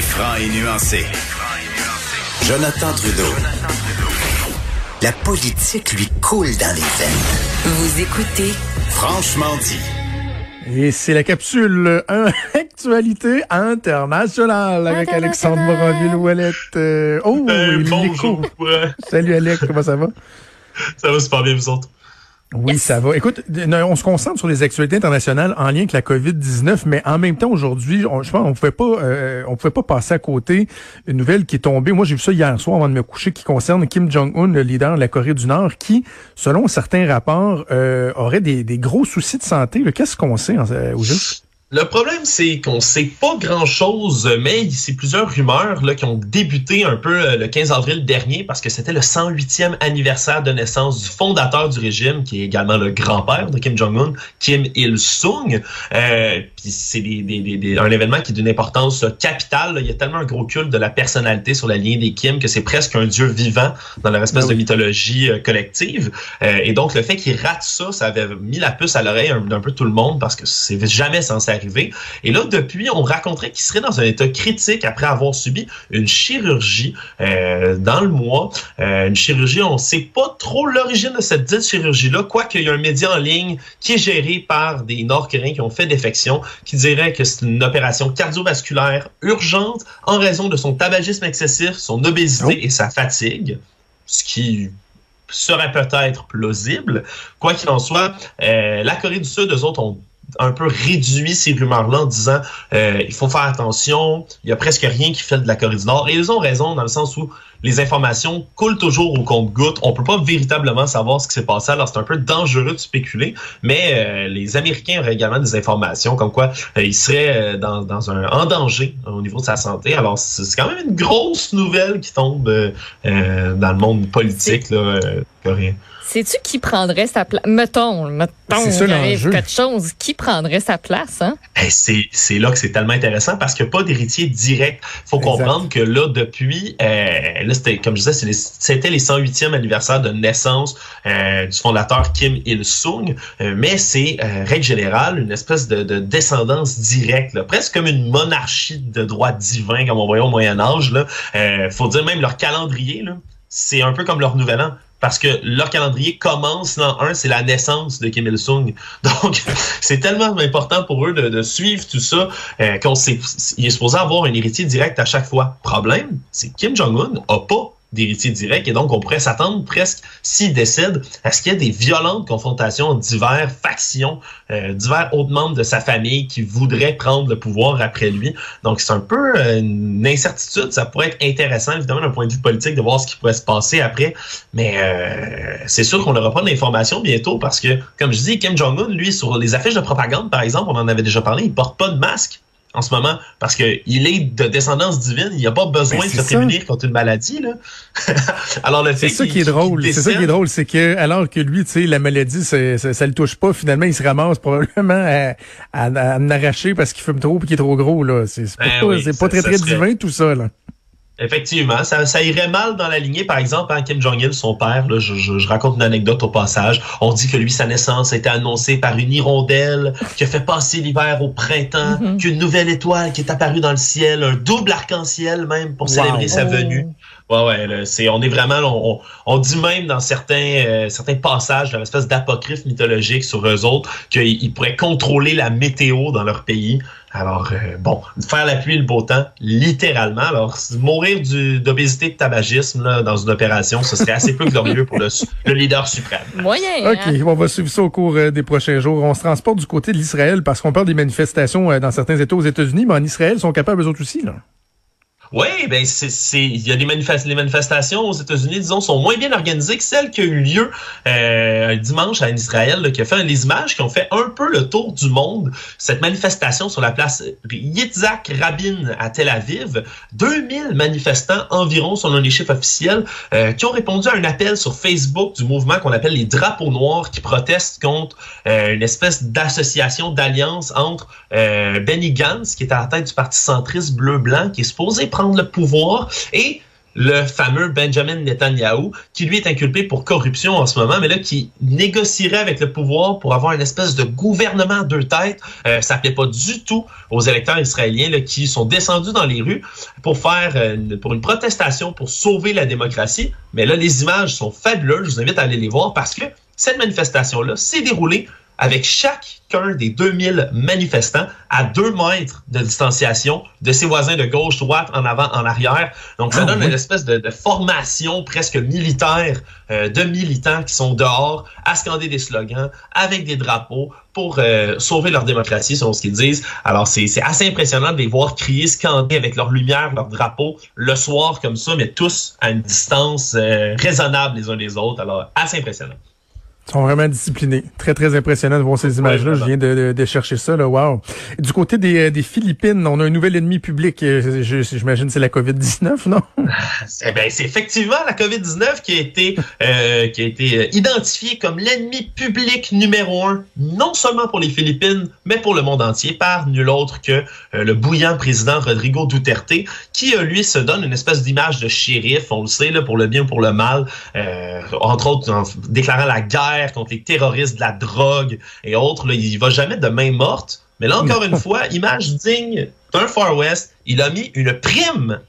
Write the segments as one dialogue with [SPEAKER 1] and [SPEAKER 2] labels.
[SPEAKER 1] Est franc et nuancé. Jonathan Trudeau. La politique lui coule dans les veines.
[SPEAKER 2] Vous écoutez
[SPEAKER 1] Franchement dit.
[SPEAKER 3] Et c'est la capsule Actualité internationale avec Alexandre Morin-Villouellette. Euh, oh,
[SPEAKER 4] Euh,
[SPEAKER 3] il est
[SPEAKER 4] bonjour.
[SPEAKER 3] Salut Alex, comment ça va?
[SPEAKER 4] ça va super bien, vous autres?
[SPEAKER 3] Oui, ça va. Écoute, on se concentre sur les actualités internationales en lien avec la COVID-19, mais en même temps, aujourd'hui, on- je pense on pouvait pas euh, on pouvait pas passer à côté une nouvelle qui est tombée. Moi, j'ai vu ça hier soir avant de me coucher, qui concerne Kim Jong-un, le leader de la Corée du Nord, qui, selon certains rapports, euh, aurait des, des gros soucis de santé. Qu'est-ce qu'on sait en- euh, au juste?
[SPEAKER 4] Le problème, c'est qu'on sait pas grand-chose, mais c'est plusieurs rumeurs là, qui ont débuté un peu euh, le 15 avril dernier parce que c'était le 108e anniversaire de naissance du fondateur du régime, qui est également le grand-père de Kim Jong-un, Kim Il-sung. Euh, Puis c'est des, des- des- des- un événement qui est d'une importance capitale. là. Il y a tellement un gros culte de la personnalité sur la lignée des Kim que c'est presque un dieu vivant dans leur espèce
[SPEAKER 3] oui.
[SPEAKER 4] de mythologie euh, collective. Euh, et donc, le fait qu'il rate ça, ça avait mis la puce à l'oreille un- d'un peu tout le monde parce que c'est jamais censé Et là, depuis, on raconterait qu'il serait dans un état critique après avoir subi une chirurgie euh, dans le mois. Euh, une chirurgie, on sait pas trop l'origine de cette dite chirurgie-là, quoique il y a un média en ligne qui est géré par des Nord-Coréens qui ont fait défection, qui dirait que c'est une opération cardiovasculaire urgente en raison de son tabagisme excessif, son obésité
[SPEAKER 3] Oh.
[SPEAKER 4] et sa fatigue, ce qui serait peut-être plausible. Quoi qu'il en soit, euh, la Corée du Sud, eux autres, ont un peu réduit ces rumeurs-là en disant euh, il faut faire attention, il y a presque rien qui fait de la Corée du Nord. Et ils ont raison dans le sens où les informations coulent toujours au compte-goutte. On peut pas véritablement savoir ce qui s'est passé, alors c'est un peu dangereux de spéculer. Mais euh, les Américains auraient également des informations comme quoi euh, il serait euh, dans, dans un en danger euh, au niveau de sa santé. Alors c'est quand même une grosse nouvelle qui tombe dans le monde politique là, euh, coréen.
[SPEAKER 5] Sais-tu qui prendrait sa place? Mettons, mettons,
[SPEAKER 3] C'est ça
[SPEAKER 5] il arrive quelque chose. Qui prendrait sa place, hein?
[SPEAKER 4] Eh, c'est c'est là que c'est tellement intéressant parce qu'il n'y a pas d'héritier direct. faut
[SPEAKER 3] Exact.
[SPEAKER 4] comprendre que là, depuis, euh, là, comme je disais, c'était les 108e anniversaire de naissance euh, du fondateur Kim Il-sung, euh, mais c'est, euh, règle générale, une espèce de, de descendance directe, là, presque comme une monarchie de droit divin, comme on voyait au Moyen-Âge. Là. Euh, faut dire même leur calendrier, là, c'est un peu comme leur nouvel an. Parce que leur calendrier commence l'an 1, c'est la naissance de Kim Il-sung. Donc, c'est tellement important pour eux de, de suivre tout ça euh, qu'on il est supposé avoir un héritier direct à chaque fois. Problème, c'est Kim Jong-un a pas d'héritier direct et donc on pourrait s'attendre presque, s'il décède, à ce qu'il y ait des violentes confrontations entre divers factions, euh, divers autres membres de sa famille qui voudraient prendre le pouvoir après lui. Donc c'est un peu euh, une incertitude. Ça pourrait être intéressant, évidemment, d'un point de vue politique, de voir ce qui pourrait se passer après. Mais euh, c'est sûr qu'on n'aura pas d'informations bientôt parce que, comme je dis, Kim Jong-un, lui, sur les affiches de propagande, par exemple, on en avait déjà parlé, il porte pas de masque en ce moment parce que il est de descendance divine, il n'a pas besoin
[SPEAKER 3] Ben,
[SPEAKER 4] de se
[SPEAKER 3] ça.
[SPEAKER 4] prémunir contre une maladie. Là. Alors le fait
[SPEAKER 3] C'est ça
[SPEAKER 4] qu'il-
[SPEAKER 3] qui est drôle.
[SPEAKER 4] qu'il
[SPEAKER 3] C'est ça qui est drôle, c'est que alors que lui, tu sais, la maladie, c'est- ça, ça le touche pas. Finalement, il se ramasse probablement à, à, à en arracher parce qu'il fume trop et qu'il est trop gros là. C'est pas,
[SPEAKER 4] Ben oui, ça-
[SPEAKER 3] pas très
[SPEAKER 4] ça
[SPEAKER 3] très
[SPEAKER 4] serait-
[SPEAKER 3] divin tout ça là.
[SPEAKER 4] Effectivement, ça, ça irait mal dans la lignée. Par exemple, hein, Kim Jong-il, son père, là, je, je- je raconte une anecdote au passage. On dit que lui, sa naissance a été annoncée par une hirondelle qui a fait passer l'hiver au printemps,
[SPEAKER 5] Mhm.
[SPEAKER 4] qu'une nouvelle étoile qui est apparue dans le ciel, un double arc-en-ciel même pour
[SPEAKER 3] Wow.
[SPEAKER 4] célébrer sa
[SPEAKER 5] Oh.
[SPEAKER 4] venue. Ouais, ouais, là, c'est, on est vraiment, on, on, on dit même dans certains, euh, certains passages, dans l'espèce d'apocryphe mythologique sur eux autres, qu'ils ils pourraient contrôler la météo dans leur pays. Alors, euh, bon, faire la pluie et le beau temps, littéralement. Alors, mourir du, d'obésité et de tabagisme là, dans une opération, ce serait assez peu glorieux pour le, leader suprême.
[SPEAKER 5] Moyen.
[SPEAKER 3] OK,
[SPEAKER 5] hein?
[SPEAKER 3] on va suivre ça au cours euh, des prochains jours. On se transporte du côté de l'Israël parce qu'on parle des manifestations euh, dans certains États aux États-Unis, mais en Israël, ils sont capables eux autres aussi là.
[SPEAKER 4] Oui, ben c'est c'est il y a des les manifestations aux États-Unis disons sont moins bien organisées que celles qui ont eu lieu euh, dimanche en Israël là, qui a fait les images qui ont fait un peu le tour du monde. Cette manifestation sur la place Yitzhak Rabin à Tel Aviv 2000 manifestants environ selon les chiffres officiels euh, qui ont répondu à un appel sur Facebook du mouvement qu'on appelle les drapeaux noirs qui protestent contre euh, une espèce d'association d'alliance entre euh, Benny Gantz qui est à la tête du parti centriste bleu blanc qui est supposé le pouvoir et le fameux Benjamin Netanyahu, qui lui est inculpé pour corruption en ce moment, mais là qui négocierait avec le pouvoir pour avoir une espèce de gouvernement deux têtes. Euh, ça plaît pas du tout aux électeurs israéliens qui sont descendus dans les rues pour faire euh, pour une protestation pour sauver la démocratie. Mais là, les images sont fabuleuses. Je vous invite à aller les voir parce que cette manifestation-là s'est déroulée avec chacun des 2000 manifestants à deux mètres de distanciation de ses voisins de gauche, droite, en avant, en arrière. Donc, ça ah donne une espèce de, de, formation presque militaire euh, de militants qui sont dehors à scander des slogans avec des drapeaux pour euh, sauver leur démocratie, selon ce qu'ils disent. Alors, c'est assez impressionnant de les voir crier, scander avec leur lumière, leur drapeau, le soir comme ça, mais tous à une distance euh, raisonnable les uns des autres. Alors, assez impressionnant.
[SPEAKER 3] Ils sont vraiment disciplinés. Très, très impressionnant de voir ces images-là. Je viens de, de, chercher ça. Là. Wow. Du côté des, euh, des Philippines, on a un nouvel ennemi public. Euh, j'imagine que c'est la COVID-19, non?
[SPEAKER 4] Eh ben, c'est effectivement la COVID-19 qui a été, euh, qui a été identifiée comme l'ennemi public numéro un, non seulement pour les Philippines, mais pour le monde entier, par nul autre que le bouillant président Rodrigo Duterte, qui, lui, se donne une espèce d'image de shérif, on le sait, là, pour le bien ou pour le mal, entre autres en déclarant la guerre contre les terroristes de la drogue et autres. Là, il va jamais de main morte. Mais là, encore une fois, image digne d'un Far West, il a mis une prime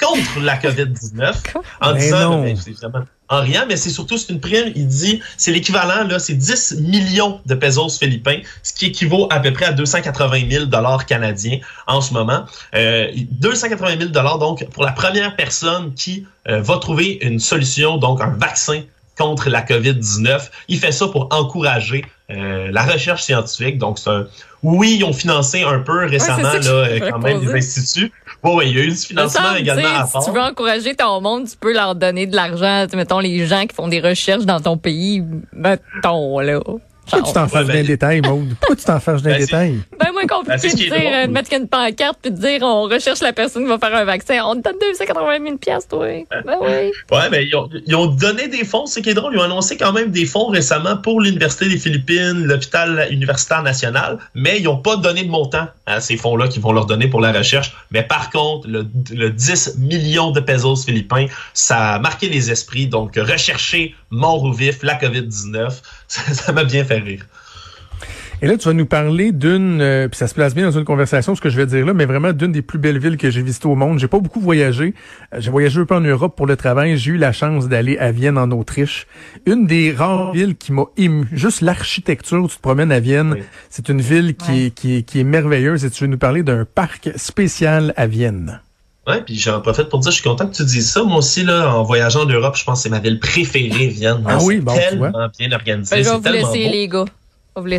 [SPEAKER 4] contre la COVID-19 en disant, ben, en rien, mais c'est surtout c'est une prime, il dit, c'est l'équivalent, là, c'est 10 millions de pesos philippins, ce qui équivaut à peu près à 280 000 dollars canadiens en ce moment. Euh, 280 000 dollars, donc, pour la première personne qui euh, va trouver une solution, donc un vaccin contre la COVID-19. Il fait ça pour encourager euh, la recherche scientifique. Donc, c'est un... oui, ils ont financé un peu récemment là, euh, quand même des instituts. Oui, il y a eu du financement également à part.
[SPEAKER 5] Si tu veux encourager ton monde, tu peux leur donner de l'argent. Mettons les gens qui font des recherches dans ton pays, mettons là.
[SPEAKER 3] Pourquoi tu t'en fâches d'un détail, Maude? Pourquoi tu t'en fâches d'un détail?
[SPEAKER 5] Ben, moins compliqué ben, de dire, euh, de mettre une pancarte puis de dire, on recherche la personne qui va faire un vaccin. On te donne 280 000 piastres, toi. Ben oui.
[SPEAKER 4] Ouais, ben, ils ont, ils ont donné des fonds. C'est qui est drôle. Ils ont annoncé quand même des fonds récemment pour l'Université des Philippines, l'hôpital universitaire national, mais ils n'ont pas donné de montant à ces fonds-là qu'ils vont leur donner pour la recherche. Mais par contre, le, le 10 millions de pesos philippins, ça a marqué les esprits. Donc, rechercher mort ou vif la COVID-19, ça m'a bien fait rire.
[SPEAKER 3] Et là, tu vas nous parler d'une, euh, puis ça se place bien dans une conversation, ce que je vais dire là, mais vraiment d'une des plus belles villes que j'ai visitées au monde. J'ai pas beaucoup voyagé. Euh, j'ai voyagé un peu en Europe pour le travail. J'ai eu la chance d'aller à Vienne, en Autriche. Une des rares villes qui m'a ému. Juste l'architecture, tu te promènes à Vienne. C'est une ville qui, est, qui, est, qui est merveilleuse. Et tu veux nous parler d'un parc spécial à Vienne.
[SPEAKER 4] Ouais, puis j'en profite pour dire, je suis content que tu dises ça. Moi aussi, là, en voyageant en Europe, je pense que c'est ma ville préférée, Vienne.
[SPEAKER 3] Ah oui, bon,
[SPEAKER 4] tellement bien organisé.
[SPEAKER 5] Ben, je vais vous laisser, les gars.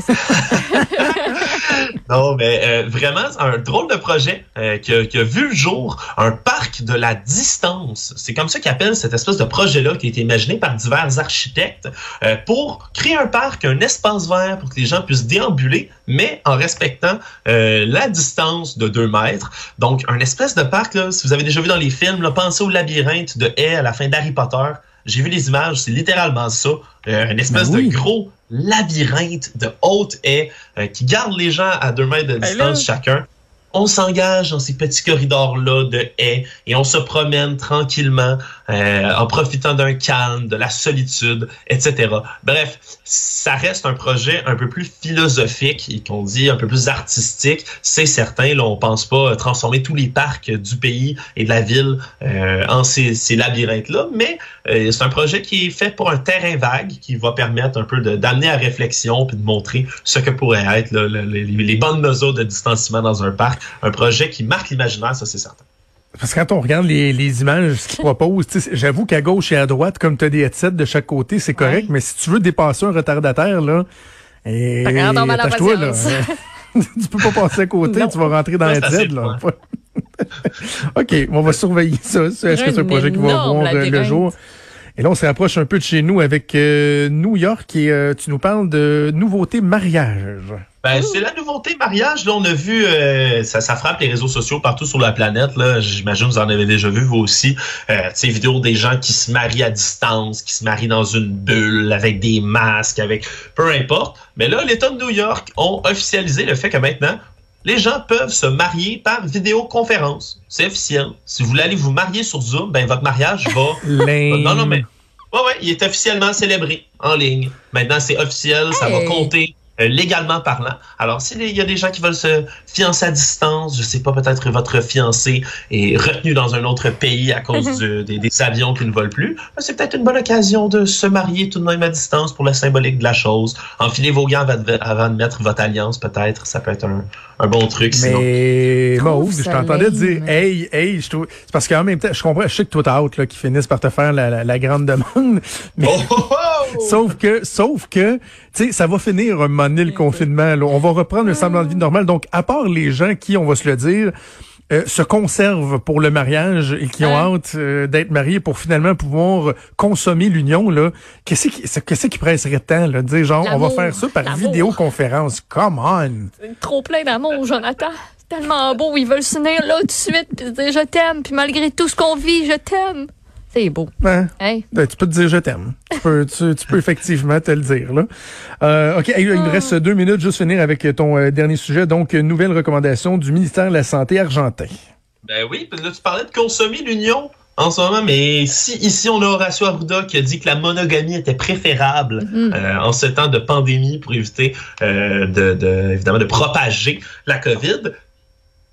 [SPEAKER 4] non, mais euh, vraiment, un drôle de projet euh, qui, a, vu le jour, un parc de la distance. C'est comme ça qu'ils appellent cette espèce de projet-là qui a été imaginé par divers architectes euh, pour créer un parc, un espace vert pour que les gens puissent déambuler, mais en respectant la distance de 2 mètres. Donc, un espèce de parc, si vous avez déjà vu dans les films, là, pensez au labyrinthe de Haie à la fin d'Harry Potter. J'ai vu les images, c'est littéralement ça. Euh, une espèce ben de gros labyrinthe de haute haies euh, qui garde les gens à deux mètres de ben distance chacun. On s'engage dans ces petits corridors-là de haies et on se promène tranquillement euh, en profitant d'un calme, de la solitude, etc. Bref, ça reste un projet un peu plus philosophique et qu'on dit un peu plus artistique. C'est certain, là, on pense pas transformer tous les parcs du pays et de la ville euh, en ces, ces labyrinthes-là, mais euh, c'est un projet qui est fait pour un terrain vague qui va permettre un peu d'amener à réflexion puis de montrer ce que pourrait être les, les bonnes mesures de distanciement dans un parc un projet qui marque l'imaginaire, ça c'est certain.
[SPEAKER 3] Parce que quand on regarde les, les images qu'ils proposent, j'avoue qu'à gauche et à droite, comme tu as des headsets de chaque côté, c'est correct, mais si tu veux dépasser un retardataire, là, et,
[SPEAKER 5] toi là.
[SPEAKER 3] tu peux pas passer à côté, tu vas rentrer dans l'headset, là. OK, on va surveiller ça. Est-ce que c'est un projet qui va voir euh, le jour? Et là, on se rapproche un peu de chez nous avec euh, New York et euh, tu nous parles de nouveautés mariage.
[SPEAKER 4] Ben, c'est la nouveauté mariage. Là, on a vu, euh, ça, frappe les réseaux sociaux partout sur la planète. Là, j'imagine vous en avez déjà vu vous aussi. Euh, ces vidéos des gens qui se marient à distance, qui se marient dans une bulle avec des masques, avec peu importe. Mais là, l'État de New York ont officialisé le fait que maintenant, les gens peuvent se marier par vidéoconférence. C'est officiel. Si vous voulez aller vous marier sur Zoom, ben votre mariage va.
[SPEAKER 3] non,
[SPEAKER 4] non, mais. Ouais, ouais, il est officiellement célébré en ligne. Maintenant, c'est officiel, ça va compter euh, légalement parlant. Alors, s'il y a des gens qui veulent se fiancer à distance, je sais pas, peut-être votre fiancé est retenu dans un autre pays à cause mhm. des, des, avions qui ne volent plus, ben, c'est peut-être une bonne occasion de se marier tout de même à distance pour la symbolique de la chose. Enfilez vos gants avant de mettre votre alliance, peut-être. Ça peut être un, un bon truc.
[SPEAKER 3] Mais bon, je t'entendais dire hey, hey, je trouve. C'est parce qu'en même temps, je comprends, je sais que toi t'as hâte là, qu'ils finissent par te faire la, la, grande demande. Mais oh, oh, oh! sauf que, sauf que, tu sais, ça va finir un moment le confinement. Là. On va reprendre le semblant de vie normal. Donc, à part les gens qui, on va se le dire, euh, se conservent pour le mariage et qui ont hâte euh, d'être mariés pour finalement pouvoir consommer l'union là qu'est-ce qui qu'est-ce qui presserait tant là? De dire genre on va faire ça par vidéoconférence. Come on!
[SPEAKER 5] Trop plein d'amour Jonathan. C'est tellement beau. Ils veulent s'unir là tout de suite puis dire je t'aime puis malgré tout ce qu'on vit je t'aime c'est beau.
[SPEAKER 3] Ben, ben, tu peux te dire je t'aime. tu, peux, tu, peux effectivement te le dire. Là. Euh, OK, il me reste deux minutes, juste finir avec ton euh, dernier sujet. Donc, nouvelle recommandation du ministère de la Santé argentin.
[SPEAKER 4] Ben oui, là, tu parlais de consommer l'union en ce moment, mais si ici on a Horacio Arruda qui a dit que la monogamie était préférable mm-hmm. euh, en ce temps de pandémie pour éviter euh, de, de, évidemment de propager la COVID,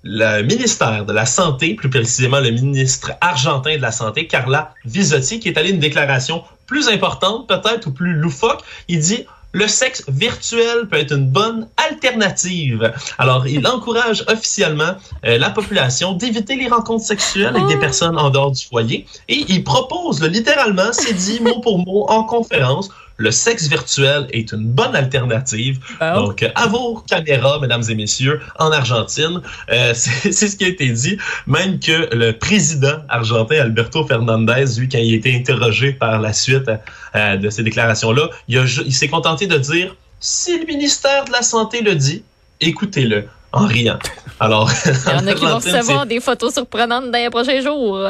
[SPEAKER 4] le ministère de la Santé, plus précisément le ministre argentin de la Santé, Carla Visotti, qui est allé une déclaration plus importante, peut-être, ou plus loufoque. Il dit le sexe virtuel peut être une bonne alternative. Alors, il encourage officiellement euh, la population d'éviter les rencontres sexuelles avec des oh. personnes en dehors du foyer et il propose, littéralement, c'est dit mot pour mot en conférence, le sexe virtuel est une bonne alternative. Ah Donc, à vos caméras, mesdames et messieurs, en Argentine, euh, c'est ce qui a été dit. Même que le président argentin, Alberto Fernandez, lui, quand il a été interrogé par la suite euh, de ces déclarations-là, il, il s'est contenté de dire, si le ministère de la Santé le dit, écoutez-le en riant. Alors,
[SPEAKER 5] il y en a qui vont recevoir des photos surprenantes dans les prochains jours.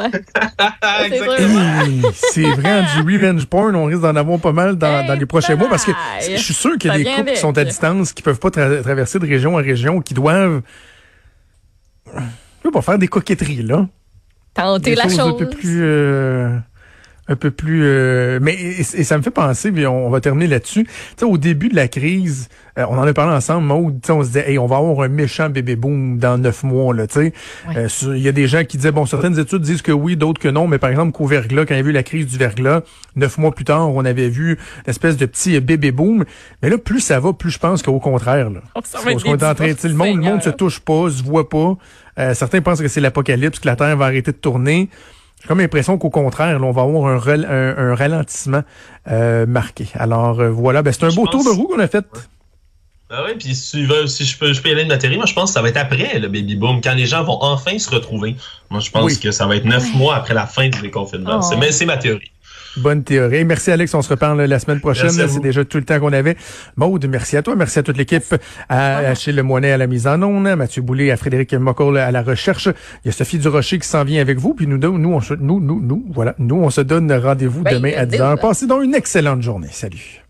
[SPEAKER 3] c'est vrai, du revenge porn, on risque d'en avoir pas mal dans, dans les prochains mois parce que je suis sûr qu'il y a des couples qui sont à distance, qui peuvent pas traverser de région en région, qui doivent pas faire des coquetteries là.
[SPEAKER 5] Tenter la chose. Un
[SPEAKER 3] peu plus. Euh, un peu plus euh, mais et, ça me fait penser puis on, va terminer là-dessus. Tu sais au début de la crise, euh, on en a parlé ensemble, Maud, on se disait hey, on va avoir un méchant bébé boom dans neuf mois là, tu sais. Euh, il y a des gens qui disaient bon certaines études disent que oui, d'autres que non, mais par exemple qu'au verglas quand il y a eu la crise du verglas, neuf mois plus tard, on avait vu une espèce de petit bébé boom, mais là plus ça va, plus je pense qu'au contraire là. Oh, qu'on est en train, le monde le monde se touche pas, se voit pas. certains pensent que c'est l'apocalypse, que la Terre va arrêter de tourner. J'ai comme l'impression qu'au contraire, on va avoir un, un, ralentissement euh, marqué. Alors euh, voilà, ben, c'est un beau tour de roue qu'on a fait.
[SPEAKER 4] Ah oui, puis si, si je, peux, je peux y aller de ma théorie, moi je pense que ça va être après le baby boom, quand les gens vont enfin se retrouver. Moi je pense que ça va être neuf mois après la fin du déconfinement. Oh. C'est ma théorie.
[SPEAKER 3] Bonne théorie. Merci Alex, on se reparle la semaine prochaine. C'est déjà tout le temps qu'on avait. Maude, merci à toi, merci à toute l'équipe, à Achille Moinet à la mise en onde, à Mathieu Boulay, à Frédéric Mocoll à la recherche. Il y a Sophie Durocher qui s'en vient avec vous. Puis nous, nous, on se, nous, nous, nous, voilà, nous, on se donne rendez-vous ben, demain à 10h. Passez donc une excellente journée. Salut.